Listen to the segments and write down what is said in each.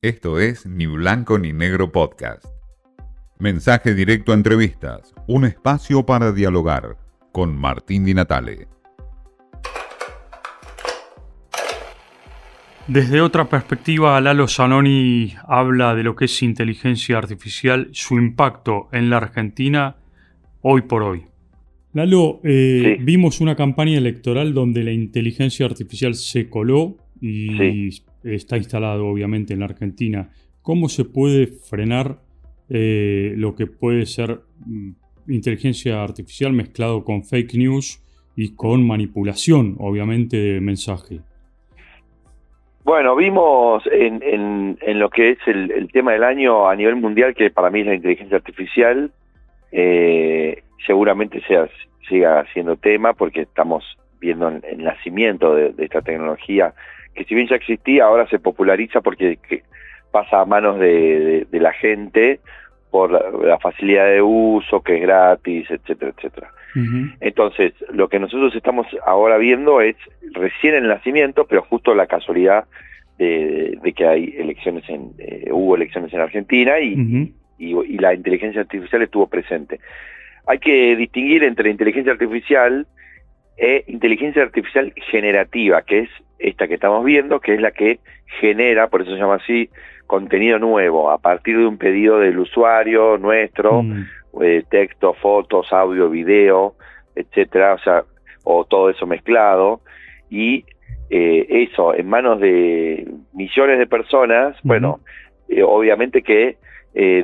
Esto es Ni Blanco ni Negro Podcast. Mensaje directo a entrevistas, un espacio para dialogar con Martín Di Natale. Desde otra perspectiva, Lalo Zanoni habla de lo que es inteligencia artificial, su impacto en la Argentina hoy por hoy. Lalo, eh, vimos una campaña electoral donde la inteligencia artificial se coló y está instalado obviamente en la Argentina. ¿Cómo se puede frenar eh, lo que puede ser mm, inteligencia artificial mezclado con fake news y con manipulación, obviamente, de mensaje? Bueno, vimos en, en, lo que es el, tema del año a nivel mundial, que para mí es la inteligencia artificial, eh, seguramente sea, siga siendo tema porque estamos viendo el, nacimiento de, esta tecnología que si bien ya existía, ahora se populariza porque pasa a manos de, la gente por la, facilidad de uso, que es gratis, etcétera, etcétera. Entonces, lo que nosotros estamos ahora viendo es recién el nacimiento, pero justo la casualidad de, que hay elecciones en, eh, hubo elecciones en Argentina y, y, la inteligencia artificial estuvo presente. Hay que distinguir entre inteligencia artificial e inteligencia artificial generativa, que es esta que estamos viendo, que es la que genera, por eso se llama así, contenido nuevo, a partir de un pedido del usuario nuestro, mm. eh, texto, fotos, audio, video, etcétera, o sea, o todo eso mezclado, y eh, eso en manos de millones de personas, bueno, eh, obviamente que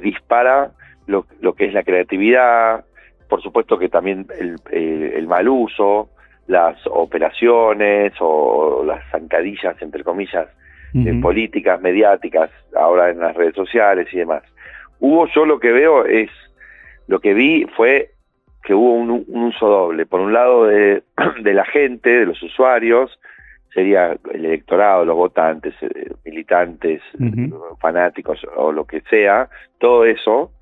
dispara lo, lo, que es la creatividad, por supuesto que también el, el mal uso, las operaciones o las zancadillas, entre comillas, políticas, mediáticas, ahora en las redes sociales y demás. Hubo, yo lo que veo es, lo que vi fue que hubo un, uso doble. Por un lado de, de, la gente, de los usuarios, sería el electorado, los votantes, eh, militantes, fanáticos o lo que sea, todo eso,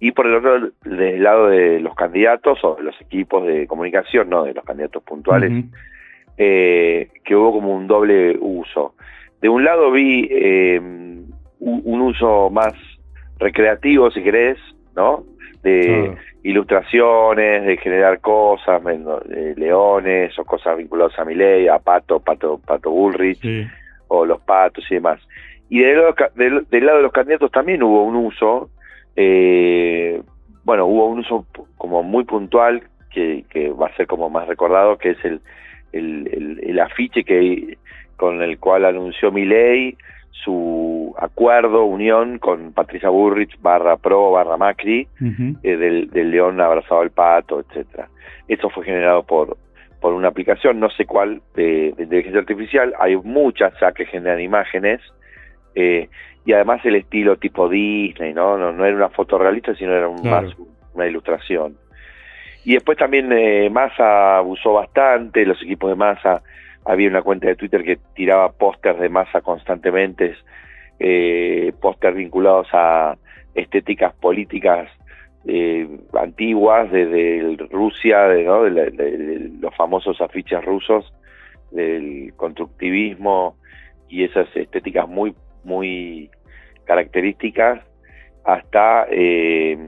y por el otro del lado de los candidatos o de los equipos de comunicación, no de los candidatos puntuales, eh, que hubo como un doble uso. De un lado vi eh, un, uso más recreativo, si querés, ¿no? De ilustraciones, de generar cosas, de leones o cosas vinculadas a mi ley, a Pato, Pato, Pato Bullrich, o los patos y demás. Y del del lado de los candidatos también hubo un uso eh, bueno, hubo un uso como muy puntual que, va a ser como más recordado, que es el, el, afiche que con el cual anunció Milei su acuerdo, unión con Patricia Burrich barra Pro barra Macri, eh, del, león abrazado al pato, etcétera. Eso fue generado por, por una aplicación, no sé cuál, de, de inteligencia artificial. Hay muchas ya que generan imágenes. Eh, y además el estilo tipo Disney, ¿no? No, era una foto realista, sino era más una ilustración. Y después también eh, Massa abusó bastante, los equipos de Massa, había una cuenta de Twitter que tiraba pósters de Massa constantemente, eh, pósters vinculados a estéticas políticas eh, antiguas, desde Rusia, de, de, los famosos afiches rusos, del constructivismo y esas estéticas muy muy características hasta eh,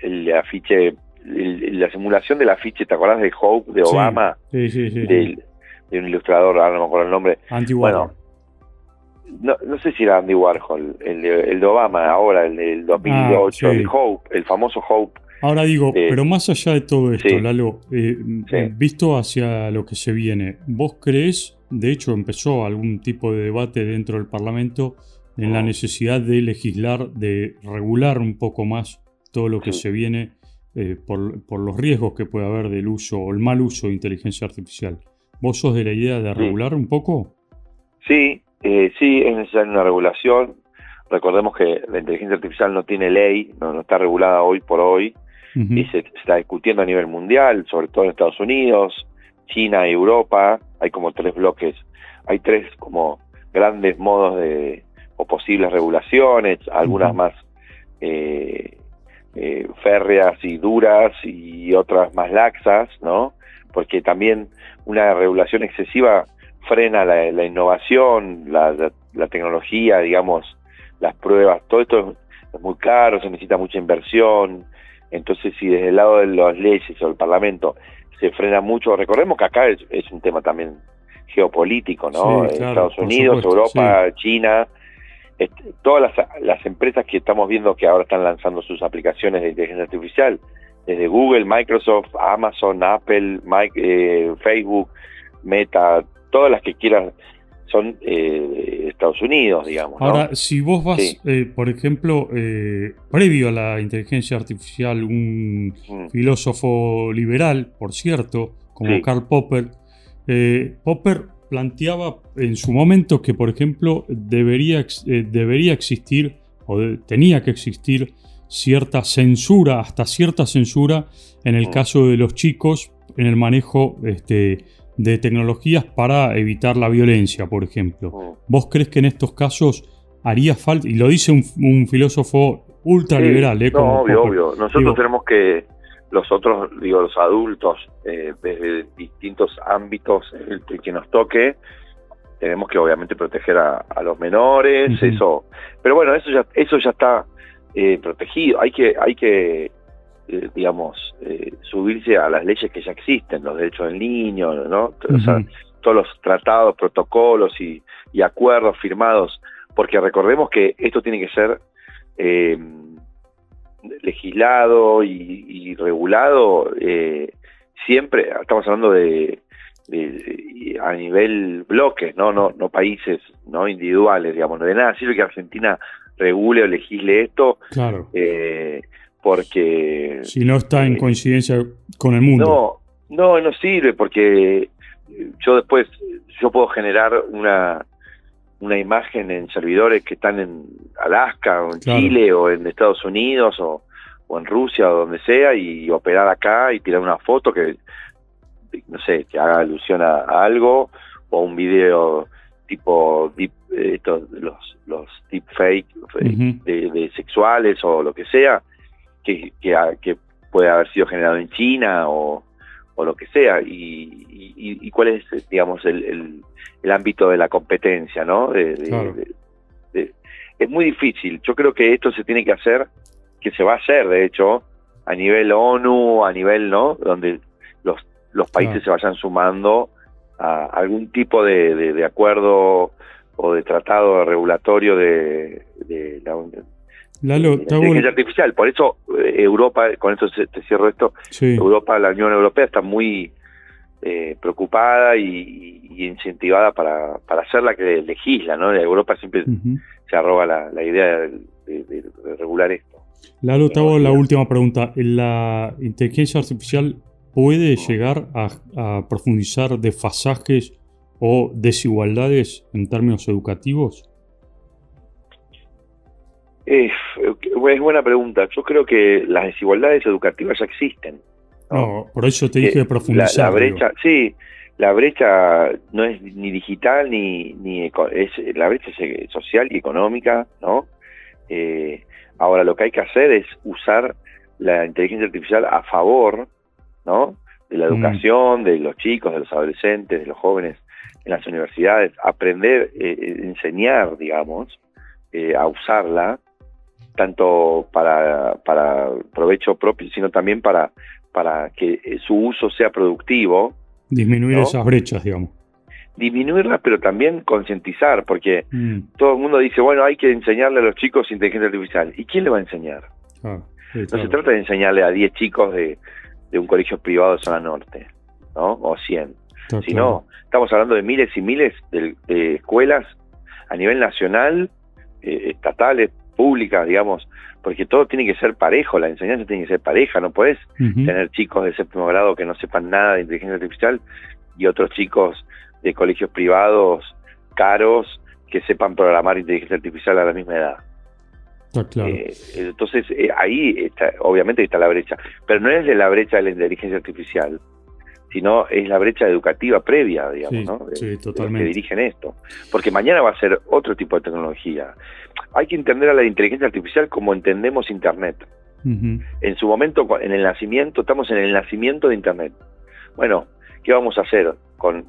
el afiche, la simulación del afiche, ¿te acuerdas de Hope de Obama? Sí, sí, sí. de un ilustrador, ahora no me acuerdo el nombre. Andy Warhol. Bueno, no, sé si era Andy Warhol, el de, el de Obama ahora, el del 2008, ah, el Hope, el famoso Hope. Ahora digo, eh, pero más allá de todo esto, Lalo, eh, visto hacia lo que se viene, ¿vos crees de hecho, empezó algún tipo de debate dentro del Parlamento en la necesidad de legislar, de regular un poco más todo lo que se viene eh, por, los riesgos que puede haber del uso o el mal uso de inteligencia artificial. ¿Vos sos de la idea de regular un poco? Sí, eh, sí, es necesaria una regulación. Recordemos que la inteligencia artificial no tiene ley, no, está regulada hoy por hoy, y se, está discutiendo a nivel mundial, sobre todo en Estados Unidos, China y Europa, hay como tres bloques, hay tres como grandes modos de, o posibles regulaciones, algunas más eh, eh, férreas y duras y otras más laxas, ¿no? Porque también una regulación excesiva frena la, innovación, la, tecnología, digamos, las pruebas, todo esto es muy caro, se necesita mucha inversión, entonces si desde el lado de las leyes o el Parlamento se frena mucho, recordemos que acá es, un tema también geopolítico, ¿no? Estados Unidos, Europa, China, este, todas las, empresas que estamos viendo que ahora están lanzando sus aplicaciones de inteligencia artificial, desde Google, Microsoft, Amazon, Apple, eh, Facebook, Meta, todas las que quieran son eh, Estados Unidos, digamos. Ahora, si vos vas, eh, por ejemplo, eh, previo a la inteligencia artificial, un mm. filósofo liberal, por cierto, como Karl Popper, Popper planteaba en su momento que, por ejemplo, debería, debería existir o tenía que existir cierta censura, hasta cierta censura, en el mm. caso de los chicos, en el manejo este, de tecnologías para evitar la violencia, por ejemplo. Mm. ¿Vos crees que en estos casos haría falta, y lo dice un, filósofo ultraliberal, ¿eh? No, obvio, obvio. Nosotros tenemos que, los otros, digo, los adultos, eh, desde distintos ámbitos, el, que nos toque, tenemos que obviamente proteger a, los menores, eso. Pero bueno, eso ya, eso ya está eh, protegido. Hay que, hay que eh, digamos, eh, subirse a las leyes que ya existen, los derechos del niño, ¿no? todos los tratados, protocolos y, acuerdos firmados, porque recordemos que esto tiene que ser eh, legislado y, regulado siempre, estamos hablando de, a nivel bloques, ¿no? No, no países no individuales, digamos, de nada sirve que Argentina regule o legisle esto. Claro porque... Si no está en eh, coincidencia con el mundo. No, no, no sirve porque yo después, yo puedo generar una, una imagen en servidores que están en Alaska o en Chile o en Estados Unidos o, en Rusia o donde sea y operar acá y tirar una foto que, no sé, que haga alusión a, algo o un video tipo deep, eh, estos, los, los deepfake de, de, sexuales o lo que sea que, que, puede haber sido generado en China o, lo que sea, y, cuál es, digamos, el, el, ámbito de la competencia, ¿no? es muy difícil. Yo creo que esto se tiene que hacer, que se va a hacer, de hecho, a nivel ONU, a nivel, ¿no? Donde los, los países se vayan sumando a algún tipo de, de, acuerdo o de tratado regulatorio de, de la, Lalo, inteligencia artificial. Por eso eh, Europa, con esto te cierro esto, Europa, la Unión Europea está muy eh, preocupada y, incentivada para, para ser la que legisla, ¿no? Europa siempre se arroga la, idea de, regular esto. Lalo, te hago la última pregunta. ¿La inteligencia artificial puede llegar a, a profundizar desfasajes o desigualdades en términos educativos? Es, es, buena pregunta. Yo creo que las desigualdades educativas ya existen. No, por eso te dije profundizar. La, brecha, sí, la brecha no es ni digital ni, ni es la brecha social y económica, ¿no? Eh, ahora lo que hay que hacer es usar la inteligencia artificial a favor, ¿no? De la mm. educación, de los chicos, de los adolescentes, de los jóvenes en las universidades, aprender, eh, eh enseñar, digamos, eh, a usarla tanto para, para provecho propio, sino también para, para que su uso sea productivo. Disminuir esas brechas, digamos. Disminuirlas, pero también concientizar, porque mm. todo el mundo dice, bueno, hay que enseñarle a los chicos inteligencia artificial. ¿Y quién le va a enseñar? no se trata de enseñarle a 10 chicos de, de, un colegio privado de zona norte, ¿no? O 100. Sino, estamos hablando de miles y miles de, escuelas a nivel nacional, eh, estatales, pública, digamos, porque todo tiene que ser parejo, la enseñanza tiene que ser pareja, no puedes tener chicos de séptimo grado que no sepan nada de inteligencia artificial y otros chicos de colegios privados caros que sepan programar inteligencia artificial a la misma edad. Eh, entonces eh, ahí está, obviamente está la brecha, pero no es de la brecha de la inteligencia artificial, sino es la brecha educativa previa, digamos, ¿no? Sí, totalmente. que dirigen esto. Porque mañana va a ser otro tipo de tecnología. Hay que entender a la inteligencia artificial como entendemos Internet. En su momento, en el nacimiento, estamos en el nacimiento de Internet. Bueno, ¿qué vamos a hacer con,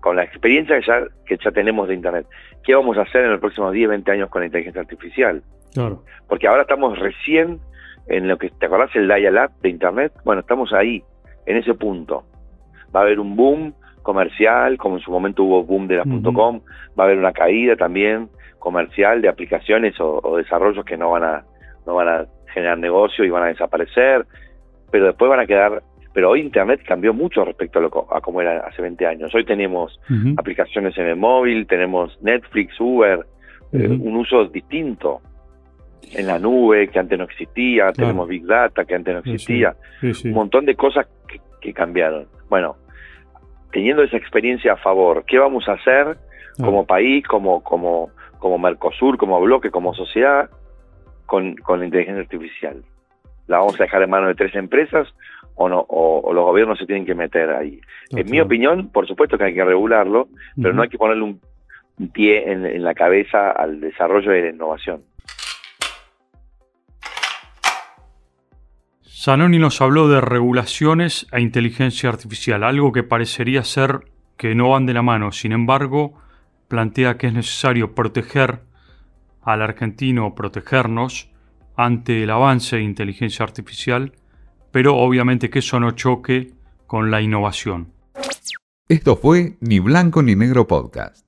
con, la experiencia que ya, que ya tenemos de Internet? ¿Qué vamos a hacer en los próximos 10, 20 años con la inteligencia artificial? Claro. Porque ahora estamos recién en lo que, ¿te acordás el dial-up de Internet? Bueno, estamos ahí, en ese punto. Va a haber un boom comercial, como en su momento hubo boom de la .com, va a haber una caída también comercial de aplicaciones o, desarrollos que no van a no van a generar negocio y van a desaparecer, pero después van a quedar pero hoy Internet cambió mucho respecto a, lo, a como era hace 20 años. Hoy tenemos aplicaciones en el móvil, tenemos Netflix, Uber, eh, un uso distinto en la nube que antes no existía, tenemos Big Data que antes no existía, un montón de cosas que, cambiaron. Bueno, teniendo esa experiencia a favor, ¿qué vamos a hacer como país, como, como, como Mercosur, como bloque, como sociedad con, con la inteligencia artificial? ¿La vamos a dejar en manos de tres empresas o no o, los gobiernos se tienen que meter ahí? En mi opinión, por supuesto que hay que regularlo, pero no hay que ponerle un, pie en, en la cabeza al desarrollo de la innovación. Zanoni nos habló de regulaciones e inteligencia artificial, algo que parecería ser que no van de la mano. Sin embargo, plantea que es necesario proteger al argentino, protegernos ante el avance de inteligencia artificial, pero obviamente que eso no choque con la innovación. Esto fue Ni Blanco ni Negro Podcast.